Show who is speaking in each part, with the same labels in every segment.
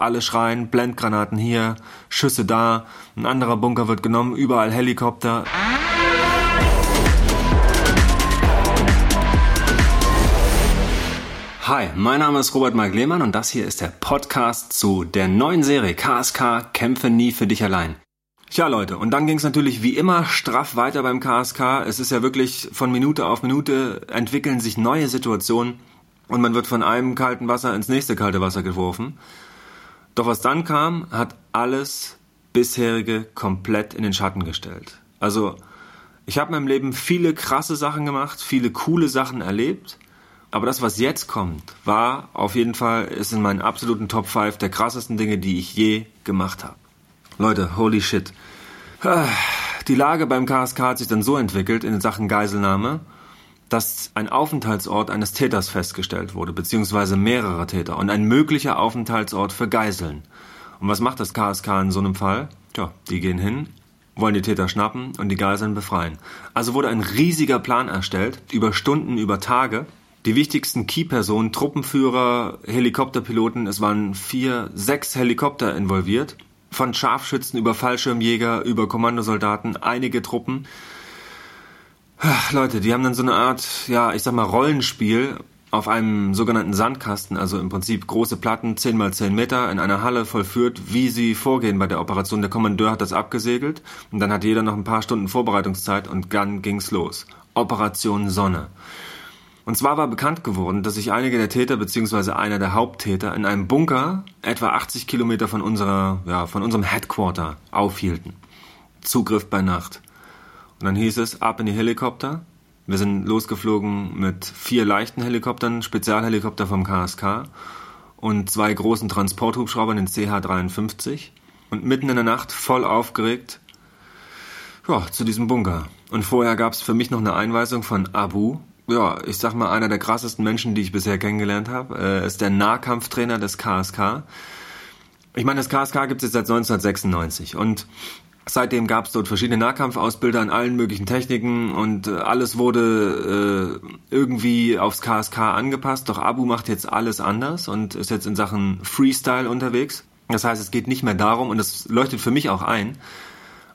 Speaker 1: alle schreien, Blendgranaten hier, Schüsse da, ein anderer Bunker wird genommen, überall Helikopter. Hi, mein Name ist Robert Mark Lehmann und das hier ist der Podcast zu der neuen Serie KSK Kämpfe nie für dich allein. Ja, Leute, und dann ging es natürlich wie immer straff weiter beim KSK. Es ist ja wirklich von Minute auf Minute entwickeln sich neue Situationen und man wird von einem kalten Wasser ins nächste kalte Wasser geworfen. Doch was dann kam, hat alles bisherige komplett in den Schatten gestellt. Also, ich habe in meinem Leben viele krasse Sachen gemacht, viele coole Sachen erlebt, aber das, was jetzt kommt, war auf jeden Fall, ist in meinen absoluten Top 5 der krassesten Dinge, die ich je gemacht habe. Leute, holy shit. Die Lage beim KSK hat sich dann so entwickelt in Sachen Geiselnahme, dass ein Aufenthaltsort eines Täters festgestellt wurde, beziehungsweise mehrere Täter und ein möglicher Aufenthaltsort für Geiseln. Und was macht das KSK in so einem Fall? Tja, die gehen hin, wollen die Täter schnappen und die Geiseln befreien. Also wurde ein riesiger Plan erstellt, über Stunden, über Tage. Die wichtigsten Key-Personen, Truppenführer, Helikopterpiloten, es waren vier, sechs Helikopter involviert von Scharfschützen über Fallschirmjäger, über Kommandosoldaten, einige Truppen. Leute, die haben dann so eine Art, ja, ich sag mal, Rollenspiel auf einem sogenannten Sandkasten, also im Prinzip große Platten, 10 mal 10 Meter, in einer Halle vollführt, wie sie vorgehen bei der Operation. Der Kommandeur hat das abgesegelt und dann hat jeder noch ein paar Stunden Vorbereitungszeit und dann ging's los. Operation Sonne. Und zwar war bekannt geworden, dass sich einige der Täter bzw. einer der Haupttäter in einem Bunker etwa 80 Kilometer von unserer, ja, von unserem Headquarter aufhielten. Zugriff bei Nacht. Und dann hieß es, ab in die Helikopter. Wir sind losgeflogen mit vier leichten Helikoptern, Spezialhelikopter vom KSK und zwei großen Transporthubschraubern, den CH-53. Und mitten in der Nacht, voll aufgeregt, ja, zu diesem Bunker. Und vorher gab es für mich noch eine Einweisung von Abu, ja, ich sag mal, einer der krassesten Menschen, die ich bisher kennengelernt habe. Er ist der Nahkampftrainer des KSK. Ich meine, das KSK gibt es jetzt seit 1996 und seitdem gab es dort verschiedene Nahkampfausbilder an allen möglichen Techniken und äh, alles wurde äh, irgendwie aufs KSK angepasst. Doch Abu macht jetzt alles anders und ist jetzt in Sachen Freestyle unterwegs. Das heißt, es geht nicht mehr darum, und das leuchtet für mich auch ein,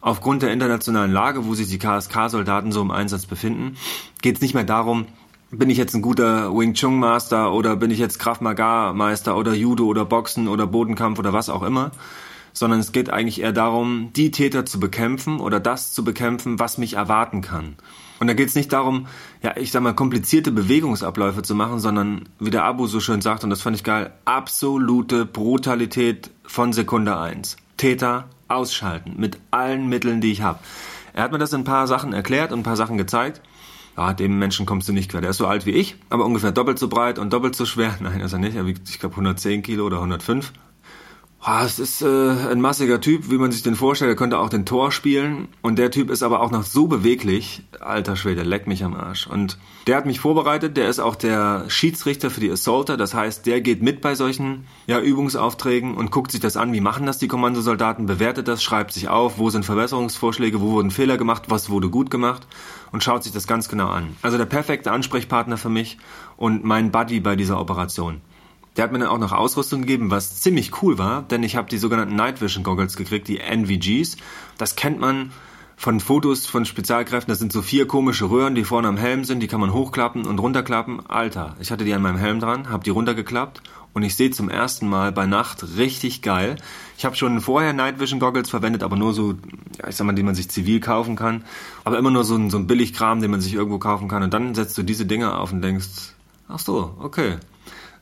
Speaker 1: Aufgrund der internationalen Lage, wo sich die KSK-Soldaten so im Einsatz befinden, geht es nicht mehr darum, bin ich jetzt ein guter Wing Chun Master oder bin ich jetzt Krav Maga Meister oder Judo oder Boxen oder Bodenkampf oder was auch immer, sondern es geht eigentlich eher darum, die Täter zu bekämpfen oder das zu bekämpfen, was mich erwarten kann. Und da geht es nicht darum, ja, ich sag mal, komplizierte Bewegungsabläufe zu machen, sondern wie der Abu so schön sagt, und das fand ich geil, absolute Brutalität von Sekunde eins. Täter ausschalten mit allen Mitteln, die ich habe. Er hat mir das in ein paar Sachen erklärt und ein paar Sachen gezeigt. Ja, dem Menschen kommst du nicht quer. Der ist so alt wie ich, aber ungefähr doppelt so breit und doppelt so schwer. Nein, ist er nicht. Er wiegt, ich glaube, 110 Kilo oder 105. Oh, es ist äh, ein massiger Typ, wie man sich den vorstellt. Er könnte auch den Tor spielen. Und der Typ ist aber auch noch so beweglich. Alter Schwede, leck mich am Arsch. Und der hat mich vorbereitet. Der ist auch der Schiedsrichter für die Assaulter. Das heißt, der geht mit bei solchen ja, Übungsaufträgen und guckt sich das an. Wie machen das die Kommandosoldaten? Bewertet das, schreibt sich auf. Wo sind Verbesserungsvorschläge? Wo wurden Fehler gemacht? Was wurde gut gemacht? Und schaut sich das ganz genau an. Also der perfekte Ansprechpartner für mich und mein Buddy bei dieser Operation. Der hat mir dann auch noch Ausrüstung gegeben, was ziemlich cool war, denn ich habe die sogenannten Night Vision Goggles gekriegt, die NVGs. Das kennt man von Fotos von Spezialkräften. Das sind so vier komische Röhren, die vorne am Helm sind, die kann man hochklappen und runterklappen. Alter, ich hatte die an meinem Helm dran, habe die runtergeklappt und ich sehe zum ersten Mal bei Nacht richtig geil. Ich habe schon vorher Night Vision Goggles verwendet, aber nur so, ja, ich sag mal, die man sich zivil kaufen kann. Aber immer nur so ein, so ein Billigkram, den man sich irgendwo kaufen kann. Und dann setzt du diese Dinger auf und denkst, ach so, okay,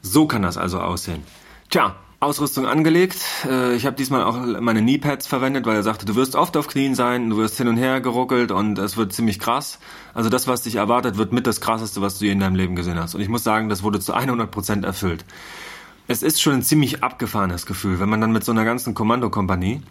Speaker 1: so kann das also aussehen. Tja, Ausrüstung angelegt. Äh, ich habe diesmal auch meine Kneepads verwendet, weil er sagte, du wirst oft auf Knien sein, du wirst hin und her geruckelt und es wird ziemlich krass. Also das, was dich erwartet, wird mit das krasseste, was du je in deinem Leben gesehen hast. Und ich muss sagen, das wurde zu 100% erfüllt. Es ist schon ein ziemlich abgefahrenes Gefühl, wenn man dann mit so einer ganzen Kommandokompanie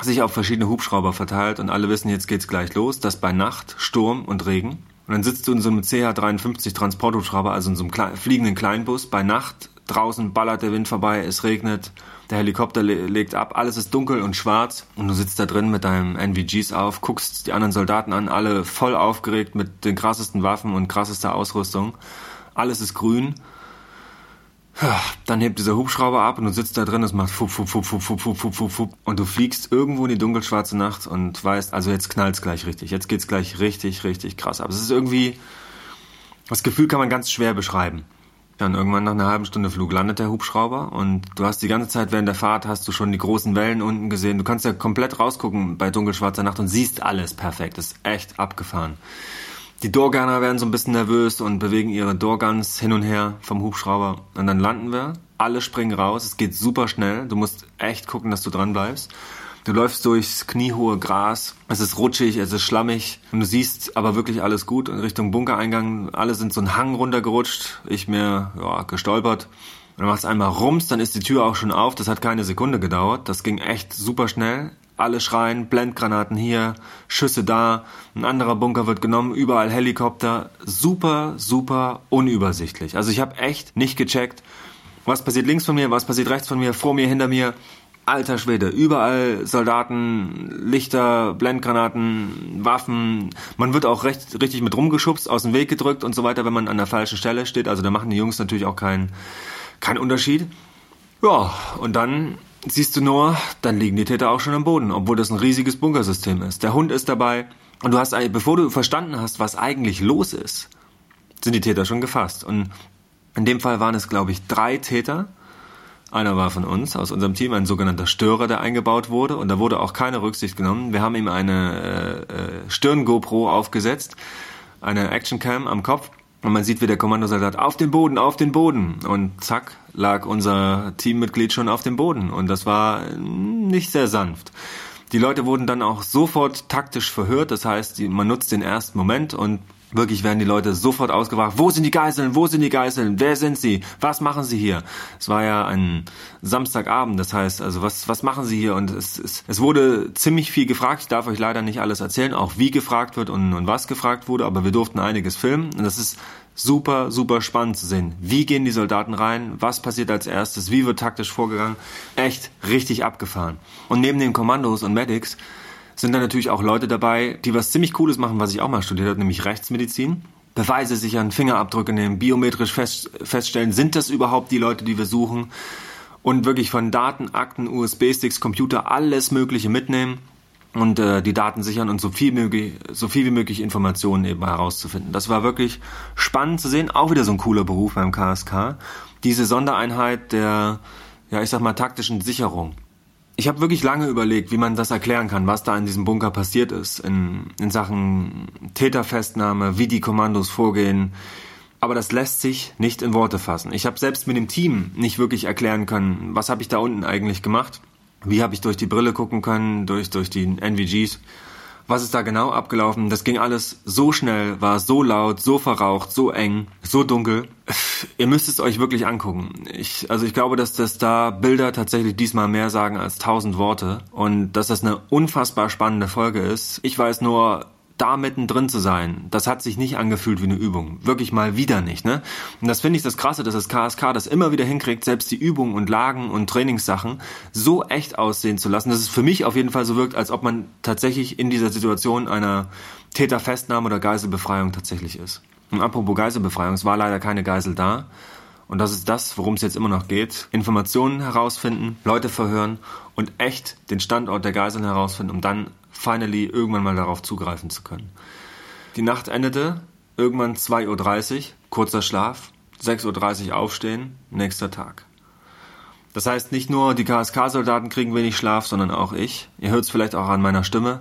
Speaker 1: sich auf verschiedene Hubschrauber verteilt und alle wissen, jetzt geht's gleich los, das bei Nacht, Sturm und Regen. Und dann sitzt du in so einem CH-53 Transporthubschrauber, also in so einem Kle fliegenden Kleinbus, bei Nacht, draußen ballert der Wind vorbei, es regnet, der Helikopter le legt ab, alles ist dunkel und schwarz und du sitzt da drin mit deinem NVGs auf, guckst die anderen Soldaten an, alle voll aufgeregt mit den krassesten Waffen und krassester Ausrüstung. Alles ist grün. Dann hebt dieser Hubschrauber ab und du sitzt da drin, es macht fup, fup, fup, fup, fup, fup, fup, fup, fup. Und du fliegst irgendwo in die dunkelschwarze Nacht und weißt, also jetzt knallt's gleich richtig. Jetzt geht's gleich richtig, richtig krass. Aber es ist irgendwie, das Gefühl kann man ganz schwer beschreiben. Dann irgendwann nach einer halben Stunde Flug landet der Hubschrauber und du hast die ganze Zeit während der Fahrt hast du schon die großen Wellen unten gesehen. Du kannst ja komplett rausgucken bei dunkelschwarzer Nacht und siehst alles perfekt. Das ist echt abgefahren. Die Doorgunner werden so ein bisschen nervös und bewegen ihre Doorguns hin und her vom Hubschrauber. Und dann landen wir. Alle springen raus. Es geht super schnell. Du musst echt gucken, dass du dran bleibst. Du läufst durchs kniehohe Gras. Es ist rutschig, es ist schlammig. Und du siehst aber wirklich alles gut. In Richtung Bunkereingang, alle sind so einen Hang runtergerutscht. Ich mir, ja, gestolpert. Und dann machst einmal Rums, dann ist die Tür auch schon auf. Das hat keine Sekunde gedauert. Das ging echt super schnell alle schreien, Blendgranaten hier, Schüsse da, ein anderer Bunker wird genommen, überall Helikopter, super, super unübersichtlich. Also ich habe echt nicht gecheckt, was passiert links von mir, was passiert rechts von mir, vor mir, hinter mir. Alter Schwede, überall Soldaten, Lichter, Blendgranaten, Waffen. Man wird auch recht, richtig mit rumgeschubst, aus dem Weg gedrückt und so weiter, wenn man an der falschen Stelle steht. Also da machen die Jungs natürlich auch keinen keinen Unterschied. Ja, und dann siehst du nur, dann liegen die Täter auch schon am Boden, obwohl das ein riesiges Bunkersystem ist. Der Hund ist dabei und du hast, bevor du verstanden hast, was eigentlich los ist, sind die Täter schon gefasst. Und in dem Fall waren es, glaube ich, drei Täter. Einer war von uns, aus unserem Team, ein sogenannter Störer, der eingebaut wurde. Und da wurde auch keine Rücksicht genommen. Wir haben ihm eine äh, äh Stirn-GoPro aufgesetzt, eine Actioncam am Kopf und man sieht, wie der Kommandosoldat auf den Boden, auf den Boden. Und zack, lag unser Teammitglied schon auf dem Boden. Und das war nicht sehr sanft. Die Leute wurden dann auch sofort taktisch verhört. Das heißt, man nutzt den ersten Moment und Wirklich werden die Leute sofort ausgefragt, wo sind die Geiseln, wo sind die Geiseln, wer sind sie, was machen sie hier? Es war ja ein Samstagabend, das heißt, also was, was machen sie hier? Und es, es, es wurde ziemlich viel gefragt, ich darf euch leider nicht alles erzählen, auch wie gefragt wird und, und was gefragt wurde, aber wir durften einiges filmen. Und das ist super, super spannend zu sehen. Wie gehen die Soldaten rein, was passiert als erstes, wie wird taktisch vorgegangen, echt richtig abgefahren. Und neben den Kommandos und Medics sind da natürlich auch Leute dabei, die was ziemlich Cooles machen, was ich auch mal studiert habe, nämlich Rechtsmedizin. Beweise sichern, Fingerabdrücke nehmen, biometrisch fest, feststellen, sind das überhaupt die Leute, die wir suchen? Und wirklich von Daten, Akten, USB-Sticks, Computer, alles Mögliche mitnehmen und äh, die Daten sichern und so viel, möglich, so viel wie möglich Informationen eben herauszufinden. Das war wirklich spannend zu sehen, auch wieder so ein cooler Beruf beim KSK. Diese Sondereinheit der, ja ich sag mal, taktischen Sicherung ich habe wirklich lange überlegt, wie man das erklären kann, was da in diesem Bunker passiert ist, in, in Sachen Täterfestnahme, wie die Kommandos vorgehen. Aber das lässt sich nicht in Worte fassen. Ich habe selbst mit dem Team nicht wirklich erklären können, was habe ich da unten eigentlich gemacht, wie habe ich durch die Brille gucken können, durch, durch die NVGs was ist da genau abgelaufen? Das ging alles so schnell, war so laut, so verraucht, so eng, so dunkel. Ihr müsst es euch wirklich angucken. Ich, also ich glaube, dass das da Bilder tatsächlich diesmal mehr sagen als tausend Worte und dass das eine unfassbar spannende Folge ist. Ich weiß nur, da mittendrin zu sein, das hat sich nicht angefühlt wie eine Übung. Wirklich mal wieder nicht, ne? Und das finde ich das Krasse, dass das KSK das immer wieder hinkriegt, selbst die Übungen und Lagen und Trainingssachen so echt aussehen zu lassen, dass es für mich auf jeden Fall so wirkt, als ob man tatsächlich in dieser Situation einer Täterfestnahme oder Geiselbefreiung tatsächlich ist. Und apropos Geiselbefreiung, es war leider keine Geisel da. Und das ist das, worum es jetzt immer noch geht. Informationen herausfinden, Leute verhören und echt den Standort der Geiseln herausfinden, um dann finally irgendwann mal darauf zugreifen zu können. Die Nacht endete, irgendwann 2.30 Uhr, kurzer Schlaf, 6.30 Uhr aufstehen, nächster Tag. Das heißt, nicht nur die KSK-Soldaten kriegen wenig Schlaf, sondern auch ich. Ihr hört es vielleicht auch an meiner Stimme.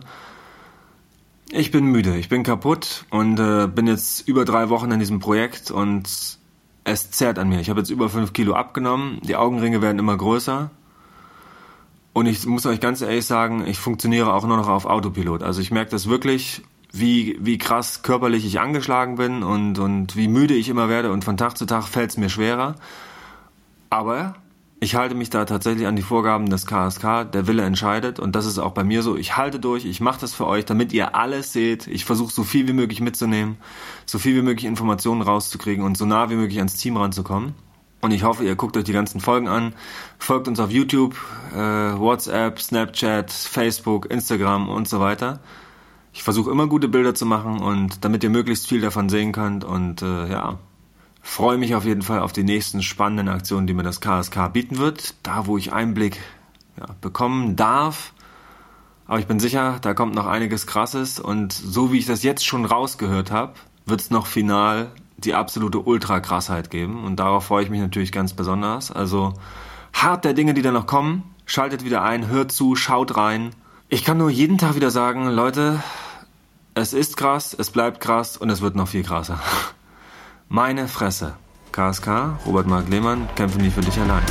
Speaker 1: Ich bin müde, ich bin kaputt und äh, bin jetzt über drei Wochen in diesem Projekt und es zerrt an mir. Ich habe jetzt über fünf Kilo abgenommen, die Augenringe werden immer größer und ich muss euch ganz ehrlich sagen, ich funktioniere auch nur noch auf Autopilot. Also ich merke das wirklich, wie, wie krass körperlich ich angeschlagen bin und, und wie müde ich immer werde. Und von Tag zu Tag fällt es mir schwerer. Aber ich halte mich da tatsächlich an die Vorgaben des KSK. Der Wille entscheidet. Und das ist auch bei mir so. Ich halte durch. Ich mache das für euch, damit ihr alles seht. Ich versuche so viel wie möglich mitzunehmen, so viel wie möglich Informationen rauszukriegen und so nah wie möglich ans Team ranzukommen. Und ich hoffe, ihr guckt euch die ganzen Folgen an. Folgt uns auf YouTube, äh, WhatsApp, Snapchat, Facebook, Instagram und so weiter. Ich versuche immer gute Bilder zu machen und damit ihr möglichst viel davon sehen könnt. Und äh, ja, Freue mich auf jeden Fall auf die nächsten spannenden Aktionen, die mir das KSK bieten wird. Da, wo ich Einblick ja, bekommen darf. Aber ich bin sicher, da kommt noch einiges Krasses. Und so wie ich das jetzt schon rausgehört habe, wird es noch final die absolute Ultra-Krassheit geben. Und darauf freue ich mich natürlich ganz besonders. Also hart der Dinge, die da noch kommen. Schaltet wieder ein, hört zu, schaut rein. Ich kann nur jeden Tag wieder sagen, Leute, es ist krass, es bleibt krass und es wird noch viel krasser. Meine Fresse. KSK, Robert Mark Lehmann, kämpfen nie für dich allein.